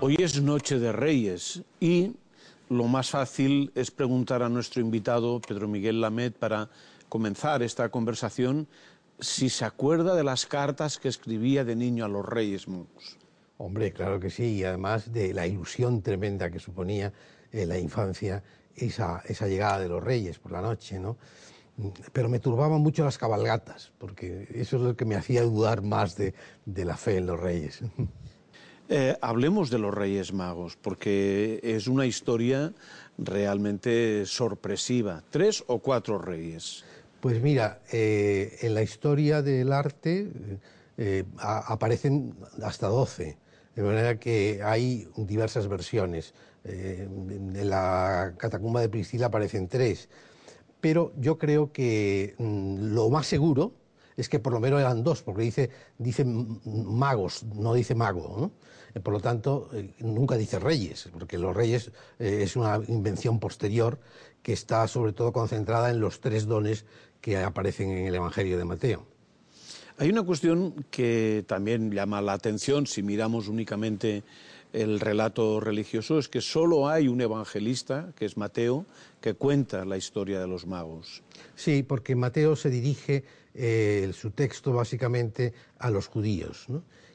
Hoy es Noche de Reyes y lo más fácil es preguntar a nuestro invitado, Pedro Miguel Lamed, para comenzar esta conversación, si se acuerda de las cartas que escribía de niño a los Reyes Magos. Hombre, claro que sí, y además de la ilusión tremenda que suponía en la infancia esa, esa llegada de los Reyes por la noche, ¿no? pero me turbaban mucho las cabalgatas, porque eso es lo que me hacía dudar más de, de la fe en los reyes. Eh, hablemos de los Reyes Magos, porque es una historia realmente sorpresiva. ¿Tres o cuatro reyes? Pues mira, eh, en la historia del arte eh, aparecen hasta doce, de manera que hay diversas versiones. en la catacumba de Priscila aparecen tres, pero yo creo que mm, lo más seguro es que por lo menos eran dos, porque dice, dice magos, no dice mago. ¿no? Eh, por lo tanto, eh, nunca dice reyes, porque los reyes eh, es una invención posterior que está sobre todo concentrada en los tres dones que aparecen en el Evangelio de Mateo. Hay una cuestión que también llama la atención si miramos únicamente el relato religioso, es que solo hay un evangelista, que es Mateo, que cuenta la historia de los magos. Sí, porque Mateo se dirige su texto básicamente a los judíos.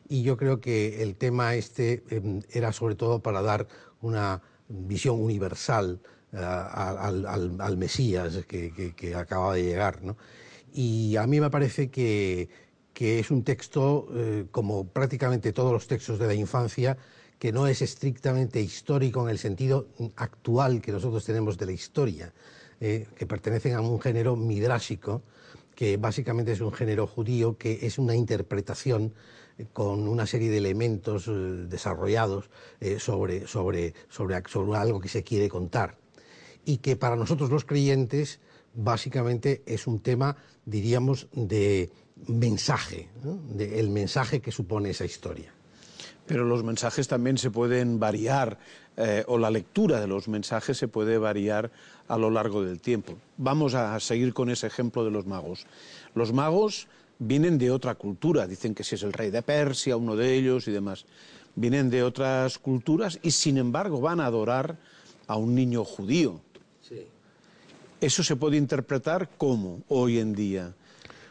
y yo creo que el tema este em, era sobre todo para dar una visión universal eh, al, Mesías que, acaba de llegar. Y a mí me parece que, es un texto, eh, como prácticamente todos los textos de la infancia, que no es estrictamente histórico en el sentido actual que nosotros tenemos de la historia, eh, que pertenecen a un género midrásico, que básicamente es un género judío, que es una interpretación con una serie de elementos eh, desarrollados eh, sobre, sobre, sobre, sobre algo que se quiere contar. Y que para nosotros los creyentes básicamente es un tema, diríamos, de mensaje, el mensaje que supone esa historia. Pero los mensajes también se pueden variar, eh, o la lectura de los mensajes se puede variar a lo largo del tiempo. Vamos a seguir con ese ejemplo de los magos. Los magos vienen de otra cultura, dicen que si es el rey de Persia, uno de ellos y demás, vienen de otras culturas y sin embargo van a adorar a un niño judío. Eso se puede interpretar como hoy en día.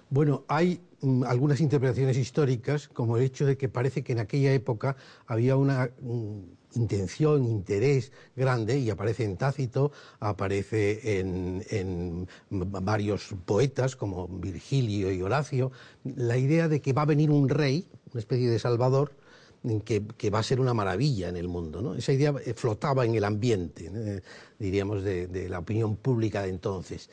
Bueno, hay mm, algunas interpretaciones históricas, como el hecho de que parece que en aquella época había una mm, intención, interés grande, y aparece en Tácito, aparece en, varios poetas como Virgilio y Horacio, la idea de que va a venir un rey, una especie de salvador, que, va a ser una maravilla en el mundo. ¿no? Esa idea flotaba en el ambiente, diríamos, de la opinión pública de entonces.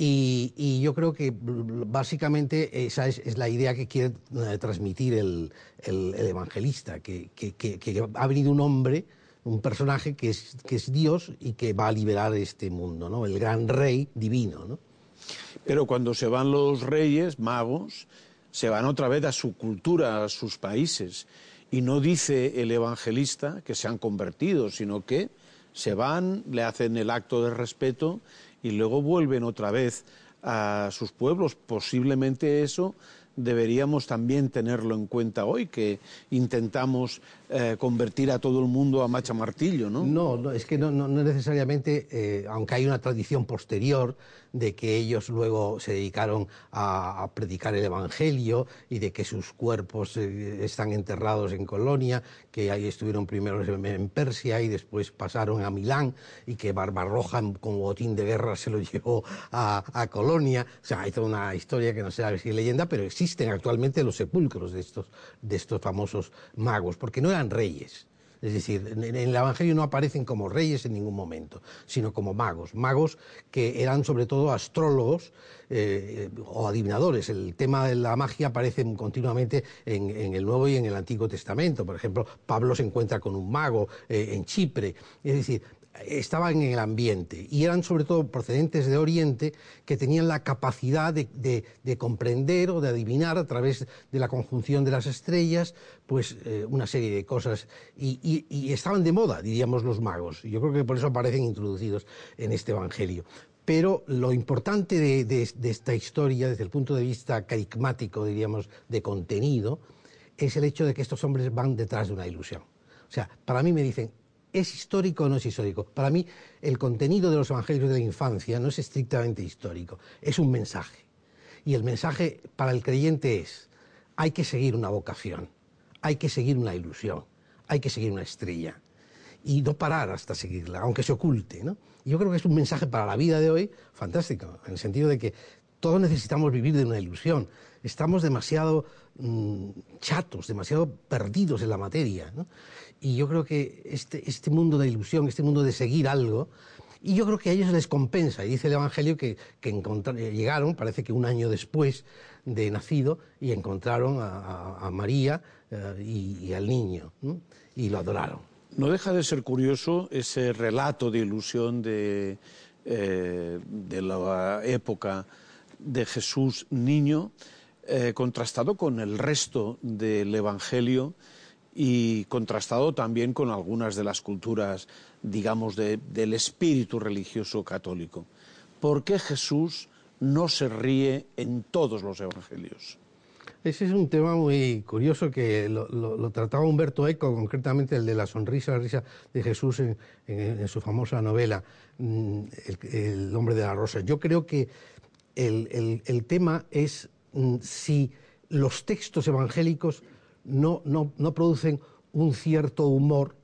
Y, yo creo que básicamente esa es, la idea que quiere eh, transmitir el, evangelista, que, ha venido un hombre, un personaje que es, que es Dios y que va a liberar este mundo, ¿no? el gran rey divino. ¿no? Pero cuando se van los reyes, magos, se van otra vez a su cultura, a sus países. Y no dice el evangelista que se han convertido, sino que se van, le hacen el acto de respeto y luego vuelven otra vez a sus pueblos. Posiblemente eso deberíamos también tenerlo en cuenta hoy, que intentamos eh, convertir a todo el mundo a macha martillo, ¿no? No, es que no, necesariamente, eh, aunque hay una tradición posterior de que ellos luego se dedicaron a, predicar el Evangelio y de que sus cuerpos eh, están enterrados en Colonia, que ahí estuvieron primero en Persia y después pasaron a Milán y que Barbarroja como botín de guerra se lo llevó a, Colonia. O sea, hay toda una historia que no sé si leyenda, pero existe existen actualmente los sepulcros de estos, de estos famosos magos, porque no eran reyes. Es decir, en el Evangelio no aparecen como reyes en ningún momento, sino como magos. Magos que eran sobre todo astrólogos eh, o adivinadores. El tema de la magia aparece continuamente en, el Nuevo y en el Antiguo Testamento. Por ejemplo, Pablo se encuentra con un mago eh, en Chipre. Es decir, estaban en el ambiente y eran sobre todo procedentes de Oriente que tenían la capacidad de, comprender o de adivinar a través de la conjunción de las estrellas pues eh, una serie de cosas y, estaban de moda, diríamos los magos. Yo creo que por eso aparecen introducidos en este Evangelio. Pero lo importante de, de esta historia desde el punto de vista carismático, diríamos, de contenido, es el hecho de que estos hombres van detrás de una ilusión. O O sea, para mí me dicen, ¿es histórico o no es histórico? Para mí, el contenido de los evangelios de la infancia no es estrictamente histórico, es un mensaje. Y el mensaje para el creyente es, hay que seguir una vocación, hay que seguir una ilusión, hay que seguir una estrella y no parar hasta seguirla, aunque se oculte. yo creo que es un mensaje para la vida de hoy fantástico, en el sentido de que todos necesitamos vivir de una ilusión. Estamos demasiado mm, chatos, demasiado perdidos en la materia. Y yo creo que este, este mundo de ilusión, este mundo de seguir algo, y yo creo que a ellos les compensa. Y dice el Evangelio que, llegaron, parece que un año después de nacido, y encontraron a, María eh, y, al niño, y lo adoraron. No deja de ser curioso ese relato de ilusión de, eh, de la época de Jesús niño, eh, contrastado con el resto del Evangelio y contrastado también con algunas de las culturas, digamos, del espíritu religioso católico. ¿Por qué Jesús no se ríe en todos los Evangelios? Ese es un tema muy curioso que lo, trataba Humberto Eco, concretamente el de la sonrisa, la risa de Jesús en, su famosa novela mm, el, hombre de la rosa. Yo creo que el, tema es si los textos evangélicos no, no, producen un cierto humor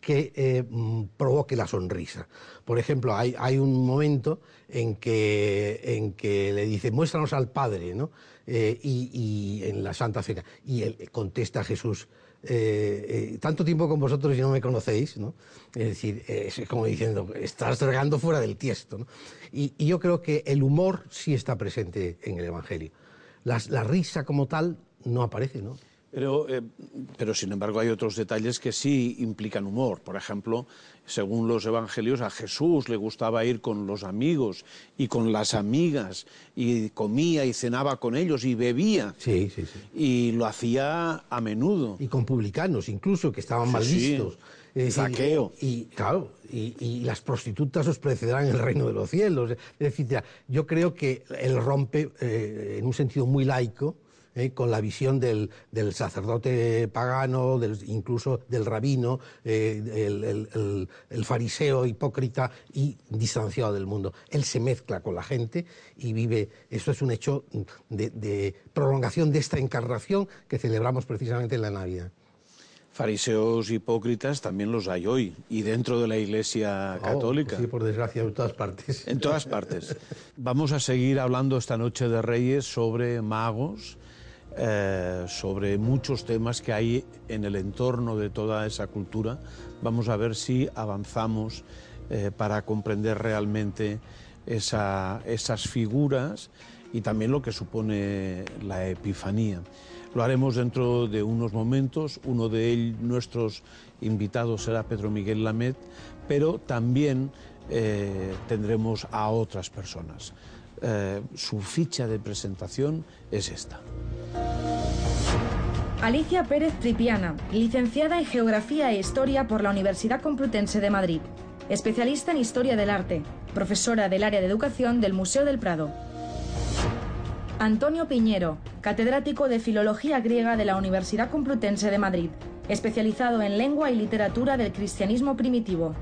que eh, mm, provoque la sonrisa. Por ejemplo, hay, hay un momento en que, en que le dice, muéstranos al Padre, ¿no? Eh, y, en la Santa Cena. Y él contesta a Jesús, eh, tanto tiempo con vosotros y no me conocéis, ¿no? Es decir, es como diciendo, estás tragando fuera del tiesto, ¿no? Y, y, yo creo que el humor sí está presente en el Evangelio. La risa como tal no aparece, ¿no? Pero, eh, pero, sin embargo, hay otros detalles que sí implican humor. Por ejemplo, según los evangelios, a Jesús le gustaba ir con los amigos y con las amigas, y comía y cenaba con ellos y bebía. Sí, sí, sí. Y lo hacía a menudo. Y con publicanos, incluso, que estaban mal vistos. Saqueo. Y, claro, y, las prostitutas os precederán en el reino de los cielos. Es decir, yo creo que él rompe, eh, en un sentido muy laico, eh, con la visión del, sacerdote pagano, incluso del rabino, eh, el, fariseo hipócrita y distanciado del mundo. Él se mezcla con la gente y vive, eso es un hecho de, prolongación de esta encarnación que celebramos precisamente en la Navidad. Fariseos hipócritas también los hay hoy y dentro de la Iglesia oh, Católica. sí, por desgracia, en todas partes. En todas partes. Vamos a seguir hablando esta noche de Reyes sobre magos eh, sobre muchos temas que hay en el entorno de toda esa cultura. Vamos a ver si avanzamos eh, para comprender realmente esas figuras y también lo que supone la Epifanía. Lo haremos dentro de unos momentos. Uno de nuestros invitados será Pedro Miguel Lamet, pero también eh, tendremos a otras personas. su ficha de presentación es esta. Alicia Pérez Tripiana, licenciada en Geografía e Historia por la Universidad Complutense de Madrid, especialista en Historia del Arte, profesora del área de Educación del Museo del Prado. Antonio Piñero, catedrático de Filología Griega de la Universidad Complutense de Madrid, especializado en lengua y literatura del cristianismo primitivo.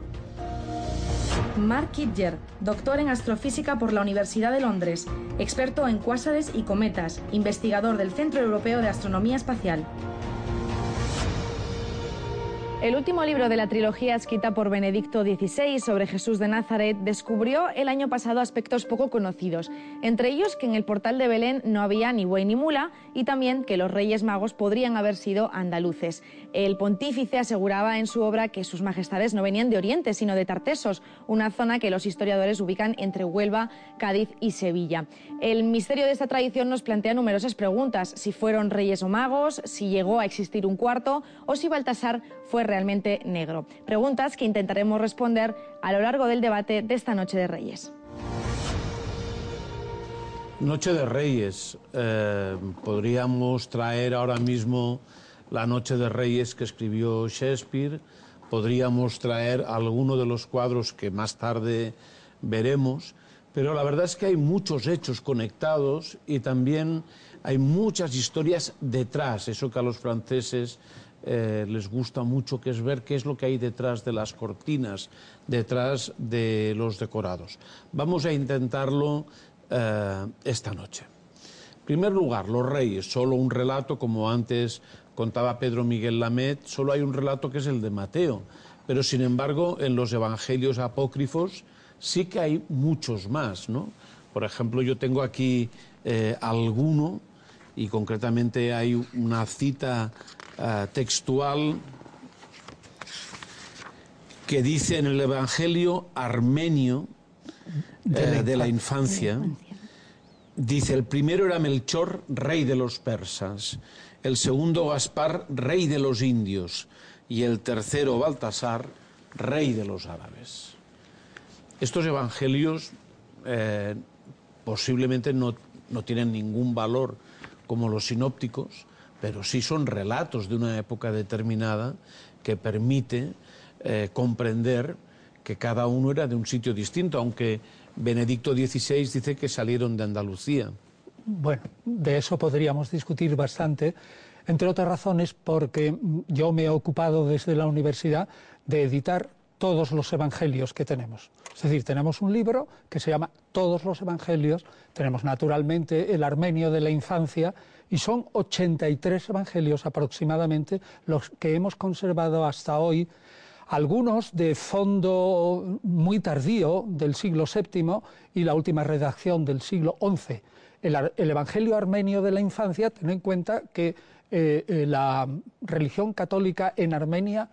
Mark Kidger, doctor en astrofísica por la Universidad de Londres, experto en cuásares y cometas, investigador del Centro Europeo de Astronomía Espacial. El último libro de la trilogía escrita por Benedicto XVI sobre Jesús de Nazaret descubrió el año pasado aspectos poco conocidos, entre ellos que en el portal de Belén no había ni buey ni mula y también que los reyes magos podrían haber sido andaluces. El pontífice aseguraba en su obra que sus majestades no venían de Oriente, sino de Tartesos, una zona que los historiadores ubican entre Huelva, Cádiz y Sevilla. El misterio de esta tradición nos plantea numerosas preguntas, si fueron reyes o magos, si llegó a existir un cuarto o si Baltasar fue realmente negro. Preguntas que intentaremos responder a lo largo del debate de esta Noche de Reyes. Noche de Reyes. Eh, podríamos traer ahora mismo la Noche de Reyes que escribió Shakespeare. Podríamos traer alguno de los cuadros que más tarde veremos. Pero la verdad es que hay muchos hechos conectados y también hay muchas historias detrás, eso que a los franceses eh, les gusta mucho, que es ver qué es lo que hay detrás de las cortinas, detrás de los decorados. Vamos a intentarlo eh, esta noche. En primer lugar, los reyes, solo un relato, como antes contaba Pedro Miguel Lamet, solo hay un relato que es el de Mateo, pero sin embargo en los evangelios apócrifos sí que hay muchos más, ¿no? Por ejemplo, yo tengo aquí eh, alguno y concretamente hay una cita uh, textual que dice en el Evangelio armenio de la, eh, de la infancia, dice, el primero era Melchor, rey de los persas, el segundo Gaspar, rey de los indios, y el tercero Baltasar, rey de los árabes. Estos evangelios eh, posiblemente no, no tienen ningún valor como los sinópticos, pero sí son relatos de una época determinada que permite eh, comprender que cada uno era de un sitio distinto, aunque Benedicto XVI dice que salieron de Andalucía. Bueno, de eso podríamos discutir bastante, entre otras razones porque yo me he ocupado desde la universidad de editar todos los evangelios que tenemos. Es decir, tenemos un libro que se llama Todos los evangelios, tenemos naturalmente el armenio de la infancia y son 83 evangelios aproximadamente los que hemos conservado hasta hoy, algunos de fondo muy tardío del siglo VII y la última redacción del siglo XI. El, Evangelio armenio de la infancia, ten en cuenta que eh, eh, la religión católica en Armenia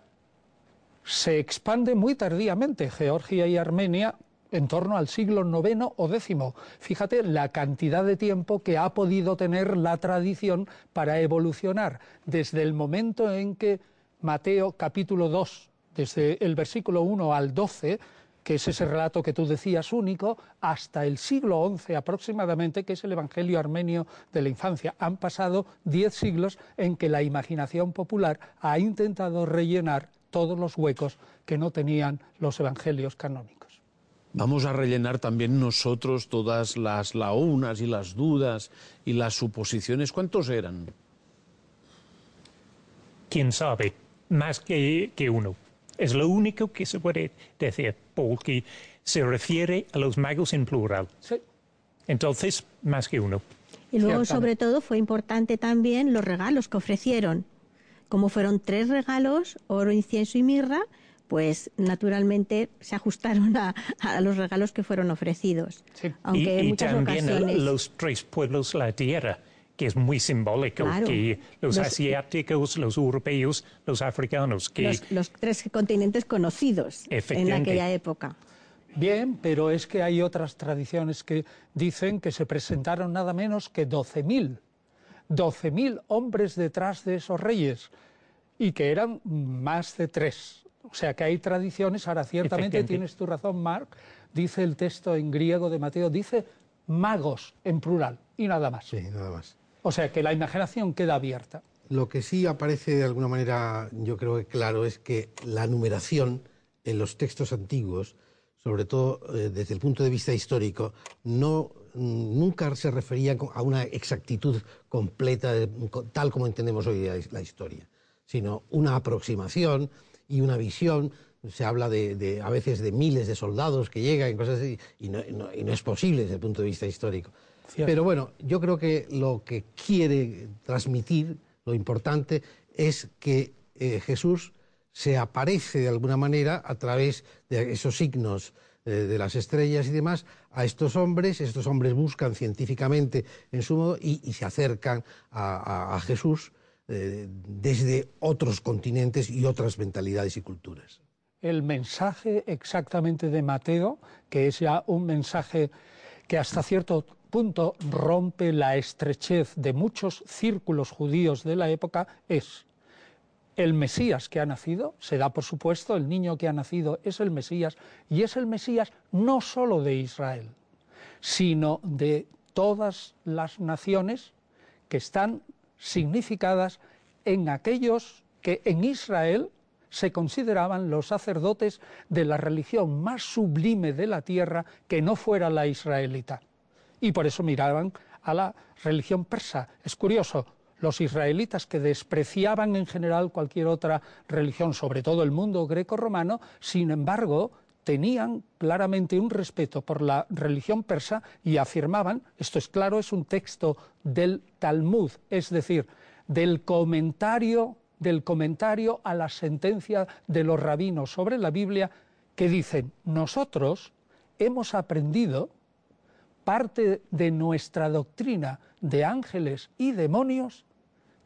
se expande muy tardíamente. Georgia y Armenia en torno al siglo IX o X. Fíjate la cantidad de tiempo que ha podido tener la tradición para evolucionar desde el momento en que Mateo capítulo 2, desde el versículo 1 al 12, que es ese relato que tú decías único, hasta el siglo XI aproximadamente, que es el Evangelio armenio de la infancia. Han pasado diez siglos en que la imaginación popular ha intentado rellenar todos los huecos que no tenían los evangelios canónicos. Vamos a rellenar también nosotros todas las lagunas y las dudas y las suposiciones. ¿Cuántos eran? ¿Quién sabe? Más que, que uno. Es lo único que se puede decir, porque se refiere a los magos en plural. Sí. Entonces, más que uno. Y luego, sobre todo, fue importante también los regalos que ofrecieron. Como fueron tres regalos, oro, incienso y mirra, pues naturalmente se ajustaron a, los regalos que fueron ofrecidos. Aunque y, también los tres pueblos de la tierra, que es muy simbólico, que los, asiáticos, los europeos, los africanos. Que... Los, tres continentes conocidos en aquella época. Bien, pero es que hay otras tradiciones que dicen que se presentaron nada menos que 12.000 12.000 hombres detrás de esos reyes y que eran más de tres. O sea que hay tradiciones, ahora ciertamente tienes tu razón, Mark, dice el texto en griego de Mateo, dice magos en plural y nada más. Sí, nada más. O sea que la imaginación queda abierta. Lo que sí aparece de alguna manera, yo creo que claro, es que la numeración en los textos antiguos, sobre todo eh, desde el punto de vista histórico, no nunca se refería a una exactitud completa, tal como entendemos hoy la historia, sino una aproximación y una visión. Se habla de, a veces de miles de soldados que llegan y cosas así, y no, es posible desde el punto de vista histórico. Pero bueno, yo creo que lo que quiere transmitir, lo importante, es que eh, Jesús se aparece de alguna manera a través de esos signos de las estrellas y demás, a estos hombres, estos hombres buscan científicamente en su modo y, se acercan a, Jesús eh, desde otros continentes y otras mentalidades y culturas. El mensaje exactamente de Mateo, que es ya un mensaje que hasta cierto punto rompe la estrechez de muchos círculos judíos de la época, es el Mesías que ha nacido, se da por supuesto, el niño que ha nacido es el Mesías, y es el Mesías no solo de Israel, sino de todas las naciones que están significadas en aquellos que en Israel se consideraban los sacerdotes de la religión más sublime de la tierra que no fuera la israelita. Y por eso miraban a la religión persa. Es curioso, los israelitas que despreciaban en general cualquier otra religión, sobre todo el mundo greco-romano, sin embargo, tenían claramente un respeto por la religión persa y afirmaban, esto es claro, es un texto del Talmud, es decir, del comentario, del comentario a la sentencia de los rabinos sobre la Biblia, que dicen, nosotros hemos aprendido parte de nuestra doctrina de ángeles y demonios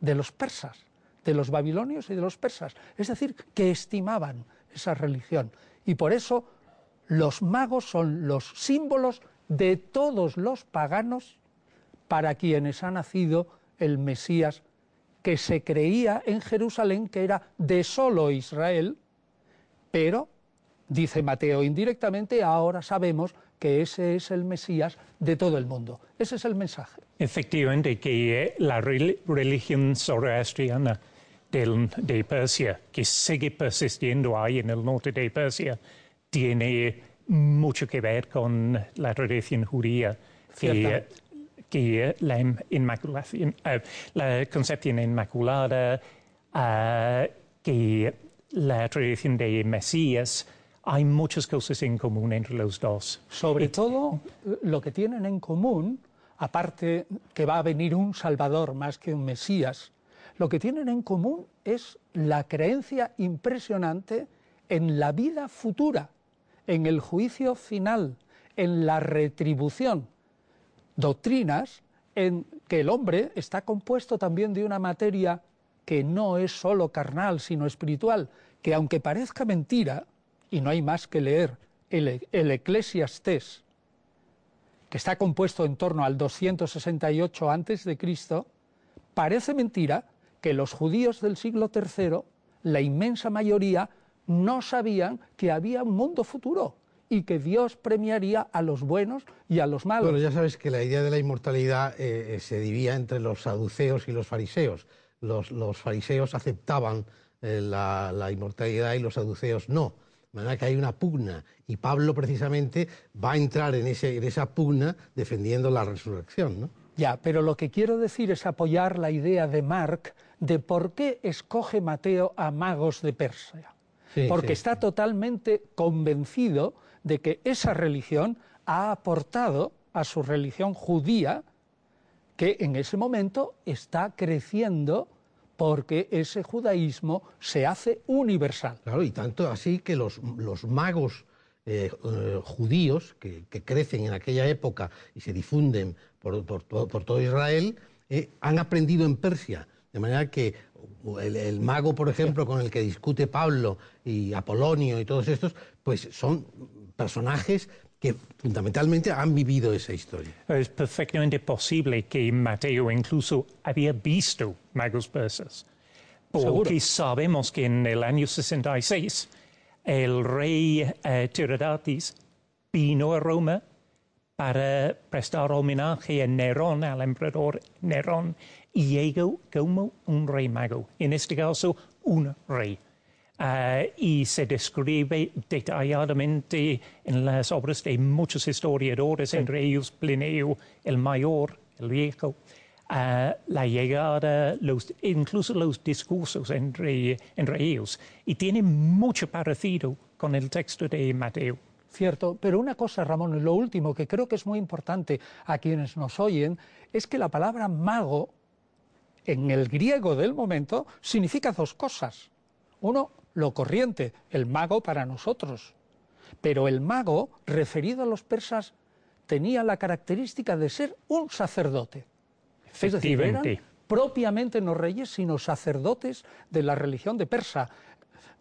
de los persas, de los babilonios y de los persas. Es decir, que estimaban esa religión. Y por eso los magos son los símbolos de todos los paganos para quienes ha nacido el Mesías que se creía en Jerusalén que era de solo Israel, pero, dice Mateo indirectamente, ahora sabemos que ese es el Mesías de todo el mundo. Ese es el mensaje. Efectivamente, que la religión zoroastriana de Persia, que sigue persistiendo ahí en el norte de Persia, tiene mucho que ver con la tradición judía. Que, que la, inmaculación, eh, la concepción inmaculada, eh, que la tradición de Mesías, hay muchas cosas en común entre los dos. Sobre todo, lo que tienen en común, aparte que va a venir un Salvador más que un Mesías, lo que tienen en común es la creencia impresionante en la vida futura, en el juicio final, en la retribución. Doctrinas en que el hombre está compuesto también de una materia que no es sólo carnal, sino espiritual, que aunque parezca mentira, y no hay más que leer el, el Eclesiastés, que está compuesto en torno al 268 a.C., parece mentira que los judíos del siglo III, la inmensa mayoría, no sabían que había un mundo futuro y que Dios premiaría a los buenos y a los malos. Bueno, ya sabes que la idea de la inmortalidad eh, eh, se dividía entre los saduceos y los fariseos. Los, fariseos aceptaban eh, la inmortalidad y los saduceos no. De manera que hay una pugna y Pablo precisamente va a entrar en, ese, en esa pugna defendiendo la resurrección. ¿no? Ya, pero lo que quiero decir es apoyar la idea de Mark de por qué escoge Mateo a magos de Persia. Porque está totalmente convencido de que esa religión ha aportado a su religión judía, que en ese momento está creciendo porque ese judaísmo se hace universal. Claro, y tanto así que los, magos eh, eh, judíos que, crecen en aquella época y se difunden por, todo Israel, eh, han aprendido en Persia. De manera que el, mago, por ejemplo, con el que discute Pablo y Apolonio y todos estos, pues son personajes que fundamentalmente han vivido esa historia. Es perfectamente posible que Mateo incluso había visto magos persas, porque sabemos que en el año 66 el rey uh, Tiridates vino a Roma para prestar homenaje a Nerón, al emperador Nerón, y llegó como un rey mago, en este caso un rey. Uh, y se describe detalladamente en las obras de muchos historiadores, entre ellos Plinio el Mayor, el Viejo, uh, la llegada, los, incluso los discursos entre, entre ellos. Y tiene mucho parecido con el texto de Mateo. Cierto, pero una cosa, Ramón, lo último que creo que es muy importante a quienes nos oyen, es que la palabra mago, en el griego del momento, significa dos cosas. Uno, lo corriente, el mago para nosotros. Pero el mago, referido a los persas, tenía la característica de ser un sacerdote. Es decir, eran propiamente no reyes, sino sacerdotes de la religión de Persa,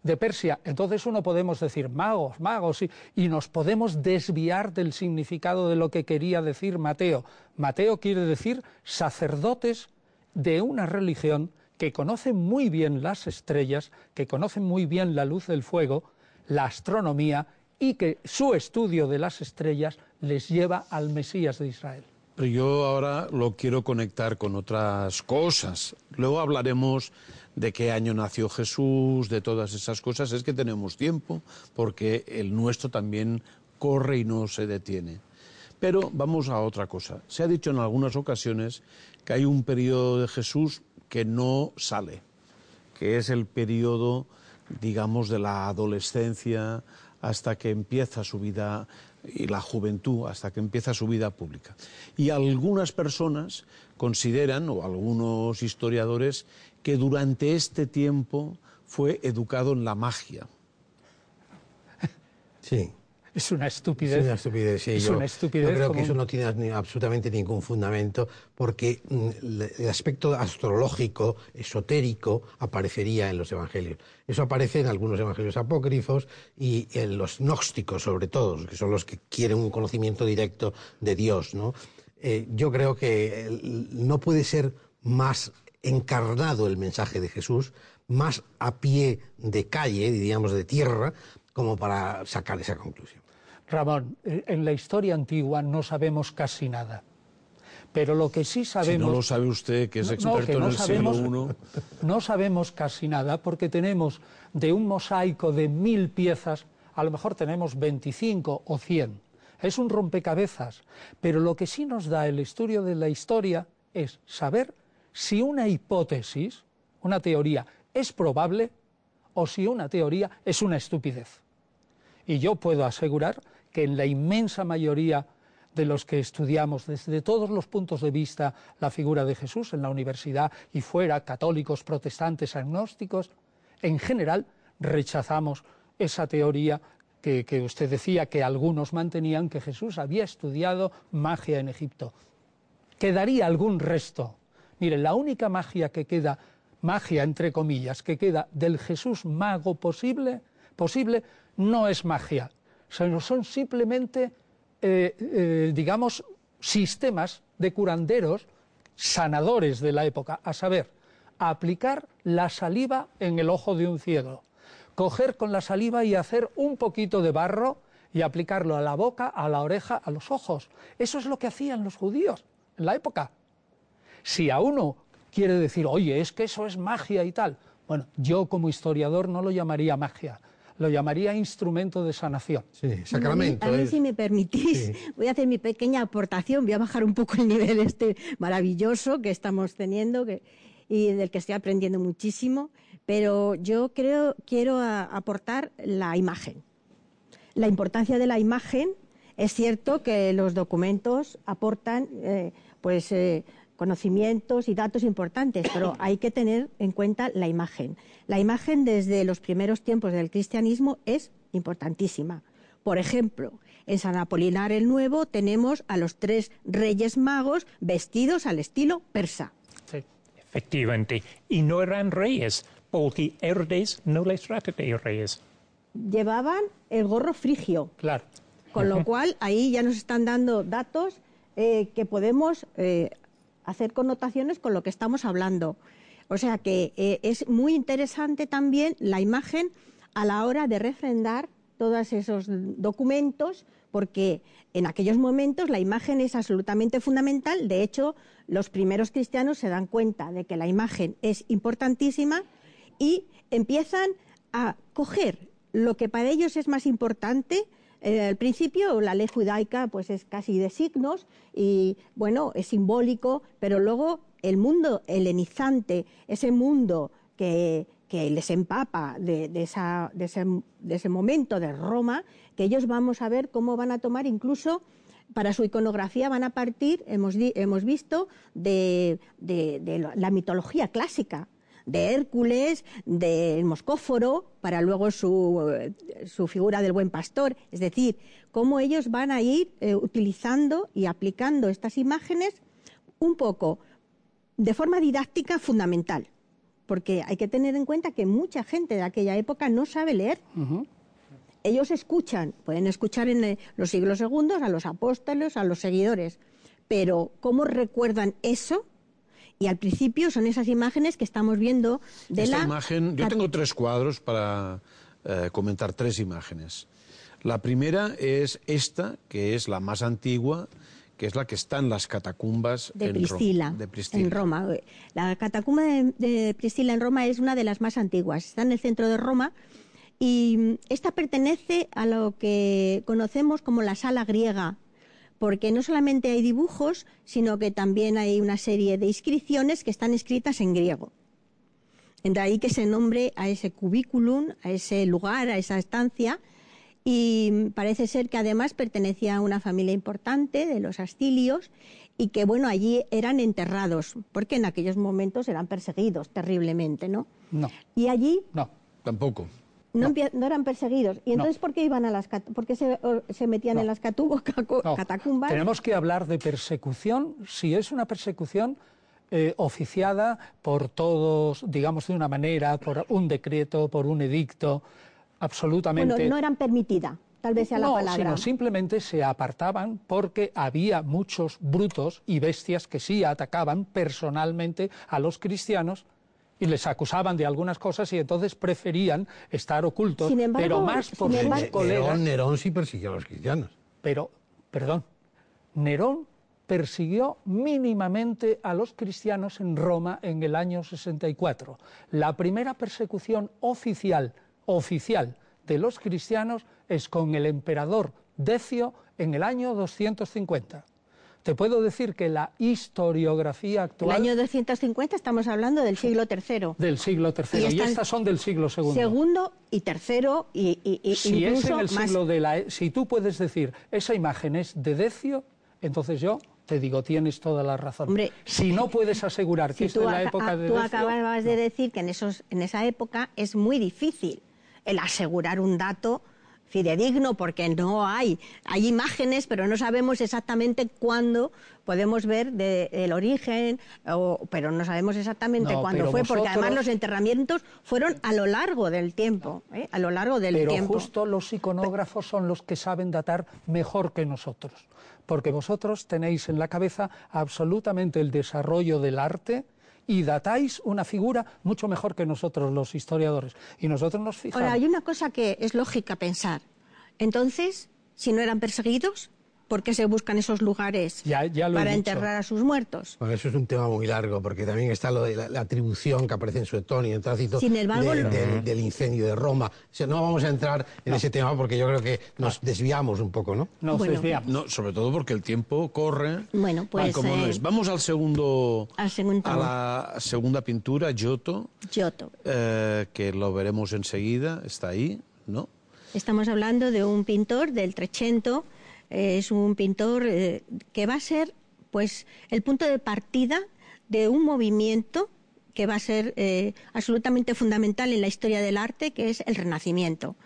de Persia. Entonces uno podemos decir magos, magos, y, y, nos podemos desviar del significado de lo que quería decir Mateo. Mateo quiere decir sacerdotes de una religión que conocen muy bien las estrellas, que conocen muy bien la luz del fuego, la astronomía y que su estudio de las estrellas les lleva al Mesías de Israel. Pero yo ahora lo quiero conectar con otras cosas. Luego hablaremos de qué año nació Jesús, de todas esas cosas. Es que tenemos tiempo, porque el nuestro también corre y no se detiene. Pero vamos a otra cosa. Se ha dicho en algunas ocasiones que hay un periodo de Jesús que no sale, que es el periodo, digamos, de la adolescencia hasta que empieza su vida y la juventud hasta que empieza su vida pública. Y algunas personas consideran, o algunos historiadores, que durante este tiempo fue educado en la magia. Sí. Es una estupidez. Es una estupidez, sí. Es yo, una estupidez. Yo creo que eso no tiene absolutamente ningún fundamento porque mm, el aspecto astrológico, esotérico, aparecería en los evangelios. Eso aparece en algunos evangelios apócrifos y en los gnósticos, sobre todo, que son los que quieren un conocimiento directo de Dios. ¿no? Eh, yo creo que no puede ser más encarnado el mensaje de Jesús, más a pie de calle, diríamos de tierra, como para sacar esa conclusión. Ramón, eh, en la historia antigua no sabemos casi nada. Pero lo que sí sabemos... Si no lo sabe usted, que es experto en el siglo I... No sabemos casi nada porque tenemos de un mosaico de mil piezas, a lo mejor tenemos 25 o 100. Es un rompecabezas. Pero lo que sí nos da el estudio de la historia es saber si una hipótesis, una teoría, es probable o si una teoría es una estupidez. Y yo puedo asegurar que en la inmensa mayoría de los que estudiamos desde todos los puntos de vista la figura de Jesús en la universidad y fuera, católicos, protestantes, agnósticos, en general rechazamos esa teoría que, usted decía que algunos mantenían que Jesús había estudiado magia en Egipto. Quedaría algún resto. Mire, la única magia que queda magia, entre comillas, que queda del Jesús mago posible, posible no es magia, son simplemente, eh, eh, digamos, sistemas de curanderos sanadores de la época, a saber, aplicar la saliva en el ojo de un ciego, coger con la saliva y hacer un poquito de barro y aplicarlo a la boca, a la oreja, a los ojos. Eso es lo que hacían los judíos en la época. Si a uno quiere decir, oye, es que eso es magia y tal. Bueno, yo como historiador no lo llamaría magia, lo llamaría instrumento de sanación. Sí, sacramento. A mí, si me permitís, voy a hacer mi pequeña aportación, voy a bajar un poco el nivel este maravilloso que estamos teniendo y del que estoy aprendiendo muchísimo, pero yo creo, quiero aportar la imagen. La importancia de la imagen, es cierto que los documentos aportan eh, pues eh, conocimientos y datos importantes, pero hay que tener en cuenta la imagen. La imagen desde los primeros tiempos del cristianismo es importantísima. Por ejemplo, en San Apolinar el Nuevo tenemos a los tres reyes magos vestidos al estilo persa. Sí, efectivamente. Y no eran reyes, porque Herodes no les trata de reyes. Llevaban el gorro frigio. Claro. Con lo cual, ahí ya nos están dando datos eh, que podemos eh, hacer connotaciones con lo que estamos hablando. O sea que eh, es muy interesante también la imagen a la hora de refrendar todos esos documentos, porque en aquellos momentos la imagen es absolutamente fundamental. De hecho, los primeros cristianos se dan cuenta de que la imagen es importantísima y empiezan a coger lo que para ellos es más importante, eh, al principio la ley judaica pues es casi de signos y bueno, es simbólico, pero luego el mundo helenizante, ese mundo que, les empapa de, ese, momento de Roma, que ellos vamos a ver cómo van a tomar incluso para su iconografía van a partir, hemos, hemos visto, de, la mitología clásica, de Hércules, del Moscóforo, para luego su, figura del buen pastor. Es decir, cómo ellos van a ir eh, utilizando y aplicando estas imágenes un poco de forma didáctica fundamental. Porque hay que tener en cuenta que mucha gente de aquella época no sabe leer. Ellos escuchan, pueden escuchar en eh, los siglos segundos a los apóstoles, a los seguidores, pero ¿cómo recuerdan eso? Y al principio son esas imágenes que estamos viendo de Esta imagen, yo tengo tres cuadros para eh, comentar tres imágenes. La primera es esta, que es la más antigua, que es la que está en las catacumbas de, Priscila, en Roma. La catacumba de, de, Priscila en Roma es una de las más antiguas. Está en el centro de Roma y esta pertenece a lo que conocemos como la sala griega porque no solamente hay dibujos, sino que también hay una serie de inscripciones que están escritas en griego. De ahí que se nombre a ese cubículum, a ese lugar, a esa estancia, y parece ser que además pertenecía a una familia importante de los Astilios y que bueno, allí eran enterrados, porque en aquellos momentos eran perseguidos terriblemente, ¿no? No. Y allí No. Tampoco. No, no eran perseguidos. ¿Y entonces por qué iban a las por qué se, se metían No. en las No, catacumbas? Tenemos que hablar de persecución, si es una persecución eh, oficiada por todos, digamos de una manera, por un decreto, por un edicto, absolutamente. Bueno, no eran permitida, tal vez sea la No, palabra. sino simplemente se apartaban porque había muchos brutos y bestias que sí atacaban personalmente a los cristianos y les acusaban de algunas cosas y entonces preferían estar ocultos, Sin embargo, pero más por sin sus embargo- colegas. Nerón, Nerón sí persiguió a los cristianos. Pero, perdón, Nerón persiguió mínimamente a los cristianos en Roma en el año 64. La primera persecución oficial, oficial de los cristianos es con el emperador Decio en el año 250. Te puedo decir que la historiografía El actual año 250 estamos hablando del siglo III. del siglo III y, estas son del siglo II. Segundo y tercero y, y- y si es incluso en el más. siglo de la e- si tú puedes decir esa imagen es de Decio, entonces yo te digo tienes toda la razón. Hombre, si no puedes asegurar que Si es tú, de la época de tú Decio, acababas de decir que en, esos, en esa época es muy difícil el asegurar un dato fidedigno porque no hay. Hay imágenes, pero no sabemos exactamente cuándo podemos ver de- el origen, o- pero no sabemos exactamente No, cuándo pero fue, porque además los enterramientos fueron a lo largo del tiempo, ¿eh? a lo largo del pero tiempo. justo los iconógrafos son los que saben datar mejor que nosotros, porque vosotros tenéis en la cabeza absolutamente el desarrollo del arte y datáis una figura mucho mejor que nosotros los historiadores. Y nosotros nos fijamos. Ahora, hay una cosa que es lógica pensar. Entonces, si no eran perseguidos, ¿por qué se buscan esos lugares Ya- ya para enterrar a sus muertos? Bueno, eso es un tema muy largo, porque también está lo de la, la atribución que aparece en Suetonio, en Tácito, Sin embargo, de- lo- del, del incendio de Roma. O sea, no vamos a entrar en ese tema porque yo creo que nos desviamos un poco, ¿no? Nos Bueno. desviamos. No, sobre todo porque el tiempo corre. Bueno, pues, como no eh, es. Vamos al segundo, al segundo. a la segunda pintura, Giotto, Giotto. eh, que lo veremos enseguida. Está ahí, ¿no? Estamos hablando de un pintor del Trecento, es un pintor eh, que va a ser pues el punto de partida de un movimiento que va a ser eh, absolutamente fundamental en la historia del arte, que es el Renacimiento.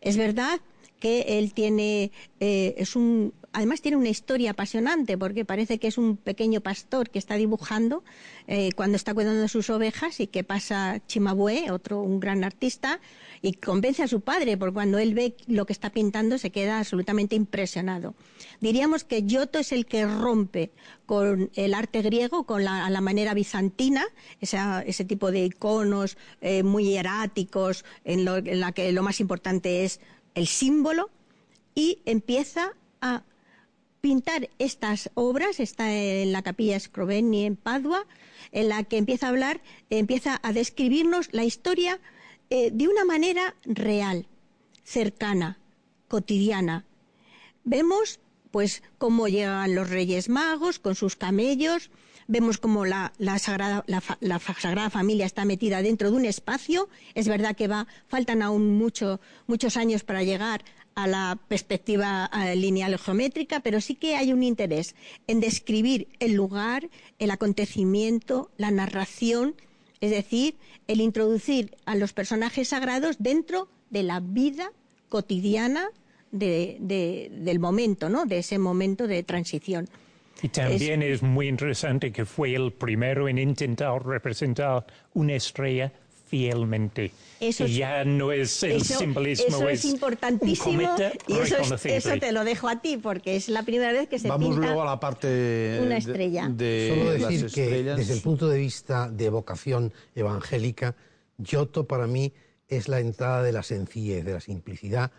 Es verdad que él tiene, eh, es un, además tiene una historia apasionante, porque parece que es un pequeño pastor que está dibujando eh, cuando está cuidando sus ovejas y que pasa Chimabue, otro, un gran artista, y convence a su padre, porque cuando él ve lo que está pintando se queda absolutamente impresionado. Diríamos que Giotto es el que rompe con el arte griego, con la manera bizantina, esa- ese tipo de iconos eh, muy hieráticos, en, lo, en la que lo más importante es el símbolo, y empieza a pintar estas obras, está en la capilla Scrovegni en Padua, en la que empieza a hablar, empieza a describirnos la historia eh, de una manera real, cercana, cotidiana. Vemos pues cómo llegan los Reyes Magos con sus camellos, vemos cómo la, Sagrada, la Sagrada Familia está metida dentro de un espacio. Es verdad que va, faltan aún mucho, muchos años para llegar a la perspectiva eh, lineal geométrica, pero sí que hay un interés en describir el lugar, el acontecimiento, la narración, es decir, el introducir a los personajes sagrados dentro de la vida cotidiana de- de- del momento, ¿no? De ese momento de transición. Y también es... muy interesante que fue el primero en intentar representar una estrella fielmente. Eso y es- ya no es el eso, simbolismo, eso es, un importantísimo y eso, es- te lo dejo a ti porque es la primera vez que se Vamos pinta. luego a la parte una de- estrella. de, Solo las decir que desde el punto de vista de vocación evangélica, Giotto para mí es la entrada de la sencillez, de la simplicidad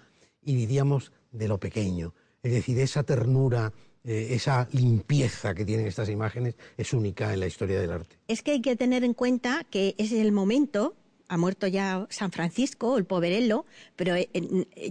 y diríamos de lo pequeño. Es decir, esa ternura, eh, esa limpieza que tienen estas imágenes es única en la historia del arte. Es que hay que tener en cuenta que es el momento ha muerto ya San Francisco, el Poverello, pero eh,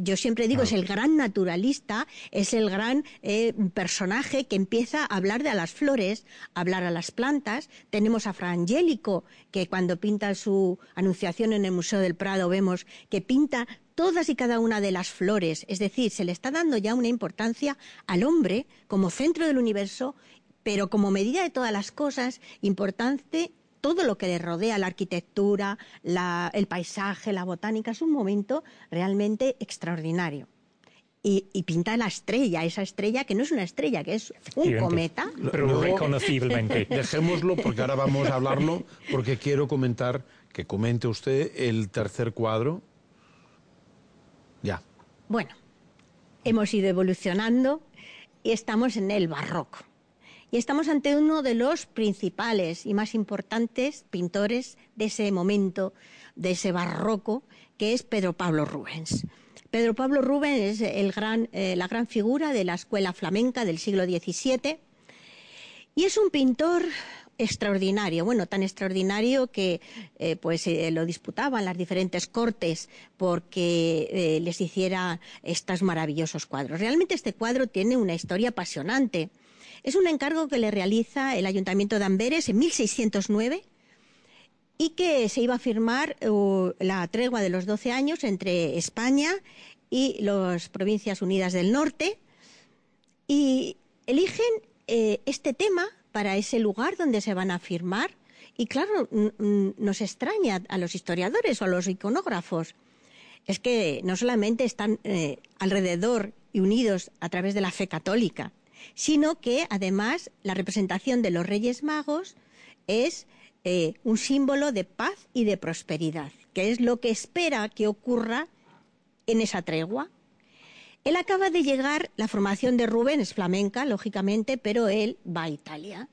yo siempre digo, es el gran naturalista, es el gran eh, personaje que empieza a hablar de las flores, a hablar a las plantas. Tenemos a Fra Angelico, que cuando pinta su anunciación en el Museo del Prado vemos que pinta todas y cada una de las flores, es decir, se le está dando ya una importancia al hombre como centro del universo, pero como medida de todas las cosas, importante todo lo que le rodea, la arquitectura, el paisaje, la botánica, es un momento realmente extraordinario. Y, pinta la estrella, esa estrella que no es una estrella, que es un cometa. Pero reconociblemente. Dejémoslo porque ahora vamos a hablarlo, porque quiero comentar, que comente usted el tercer cuadro. Ya. Bueno, hemos ido evolucionando y estamos en el barroco. Y estamos ante uno de los principales y más importantes pintores de ese momento, de ese barroco, que es Pedro Pablo Rubens. Pedro Pablo Rubens es eh, la gran figura de la escuela flamenca del siglo XVII y es un pintor extraordinario, bueno, tan extraordinario que eh, pues eh, lo disputaban las diferentes cortes porque les hiciera estos maravillosos cuadros. Realmente este cuadro tiene una historia apasionante. Es un encargo que le realiza el Ayuntamiento de Amberes en 1609 y que se iba a firmar la tregua de los 12 años entre España y las Provincias Unidas del Norte y eligen eh, este tema para ese lugar donde se van a firmar y claro, nos extraña a los historiadores o a los iconógrafos. Es que no solamente están eh, alrededor y unidos a través de la fe católica, sino que además la representación de los Reyes Magos es eh, un símbolo de paz y de prosperidad, que es lo que espera que ocurra en esa tregua. Él acaba de llegar, la formación de Rubén es flamenca, lógicamente, pero él va a Italia.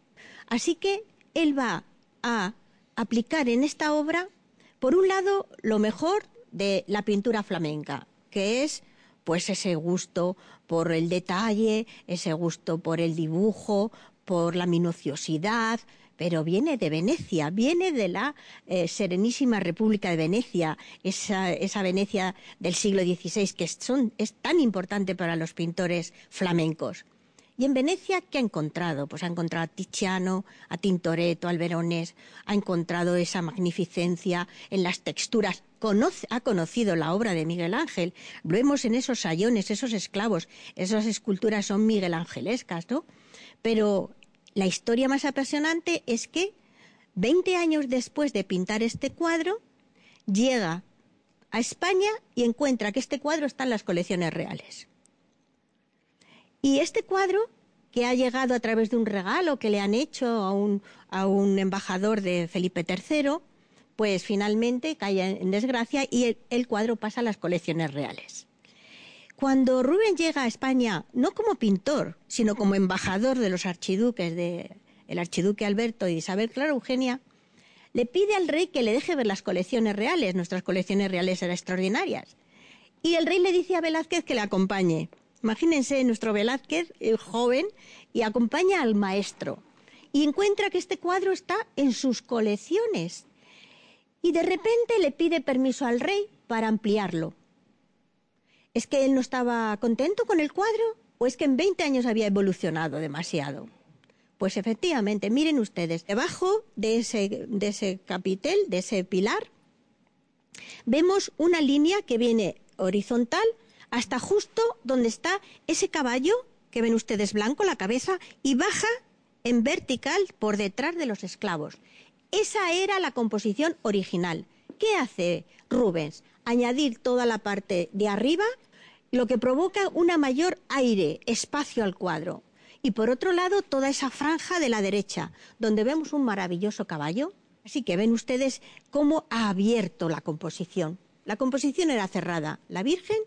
Así que él va a aplicar en esta obra, por un lado, lo mejor de la pintura flamenca, que es pues ese gusto por el detalle, ese gusto por el dibujo, por la minuciosidad, pero viene de Venecia, viene de la eh, Serenísima República de Venecia, esa, Venecia del siglo XVI que es tan importante para los pintores flamencos. Y en Venecia, ¿qué ha encontrado? Pues ha encontrado a Tiziano, a Tintoretto, al Veronés, ha encontrado esa magnificencia en las texturas, ha conocido la obra de Miguel Ángel, lo vemos en esos sayones, esos esclavos, esas esculturas son Miguel Angelescas, ¿no? Pero la historia más apasionante es que 20 años después de pintar este cuadro, llega a España y encuentra que este cuadro está en las colecciones reales. Y este cuadro, que ha llegado a través de un regalo que le han hecho a un, a un embajador de Felipe III, pues finalmente cae en desgracia y el, cuadro pasa a las colecciones reales. Cuando Rubén llega a España, no como pintor, sino como embajador de los archiduques, el archiduque Alberto y Isabel Clara Eugenia, le pide al rey que le deje ver las colecciones reales. Nuestras colecciones reales eran extraordinarias. Y el rey le dice a Velázquez que le acompañe. Imagínense nuestro Velázquez, el joven, y acompaña al maestro. Y encuentra que este cuadro está en sus colecciones. Y de repente le pide permiso al rey para ampliarlo. ¿Es que él no estaba contento con el cuadro? ¿O es que en 20 años había evolucionado demasiado? Pues efectivamente, miren ustedes, debajo de ese, de ese capitel, de ese pilar, vemos una línea que viene horizontal hasta justo donde está ese caballo que ven ustedes blanco, la cabeza, y baja en vertical por detrás de los esclavos. Esa era la composición original. ¿Qué hace Rubens? Añadir toda la parte de arriba, lo que provoca una mayor aire, espacio al cuadro. Y por otro lado, toda esa franja de la derecha, donde vemos un maravilloso caballo. Así que ven ustedes cómo ha abierto la composición. La composición era cerrada. La Virgen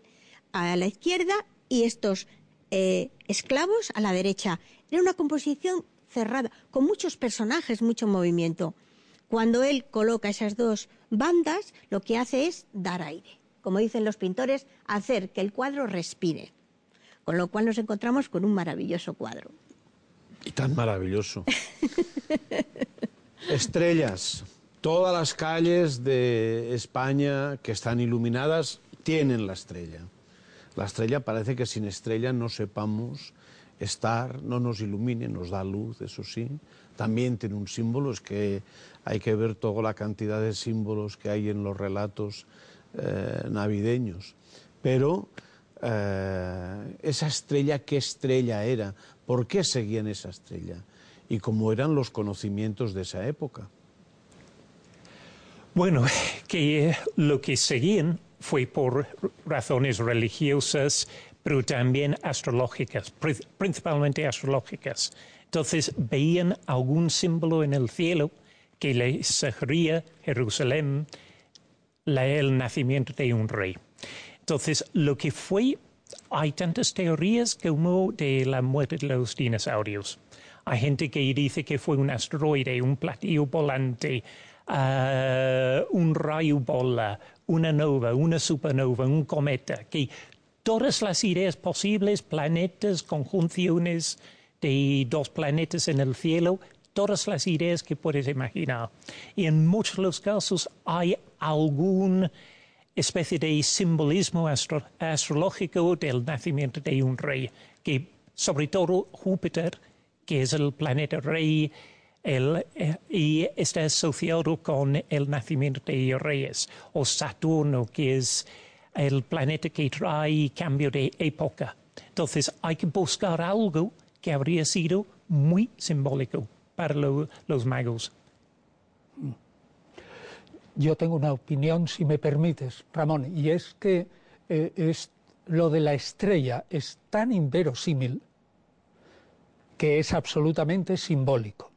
a la izquierda y estos eh, esclavos a la derecha. Era una composición cerrada, con muchos personajes, mucho movimiento. Cuando él coloca esas dos bandas, lo que hace es dar aire. Como dicen los pintores, hacer que el cuadro respire. Con lo cual nos encontramos con un maravilloso cuadro. Y tan maravilloso. Estrellas. Todas las calles de España que están iluminadas tienen la estrella. La estrella parece que sin estrella no sepamos estar, no nos ilumine, nos da luz, eso sí. También tiene un símbolo, es que hay que ver toda la cantidad de símbolos que hay en los relatos eh, navideños. Pero eh, esa estrella, ¿qué estrella era? ¿Por qué seguían esa estrella? Y cómo eran los conocimientos de esa época. Bueno, que lo que seguían fue por razones religiosas, pero también astrológicas, principalmente astrológicas. Entonces veían algún símbolo en el cielo que les sugería Jerusalén, el nacimiento de un rey. Entonces, lo que fue, hay tantas teorías como de la muerte de los dinosaurios. Hay gente que dice que fue un asteroide, un platillo volante, uh, un rayo bola, una nova, una supernova, un cometa, que todas las ideas posibles, planetas, conjunciones de dos planetas en el cielo, todas las ideas que puedes imaginar. Y en muchos casos hay alguna especie de simbolismo astrológico del nacimiento de un rey, que sobre todo Júpiter, que es el planeta rey, el, eh, y está asociado con el nacimiento de reyes, o Saturno, que es el planeta que trae cambio de época. Entonces hay que buscar algo que habría sido muy simbólico para los magos. Yo tengo una opinión, si me permites, Ramón, y es que eh, es, lo de la estrella es tan inverosímil que es absolutamente simbólico.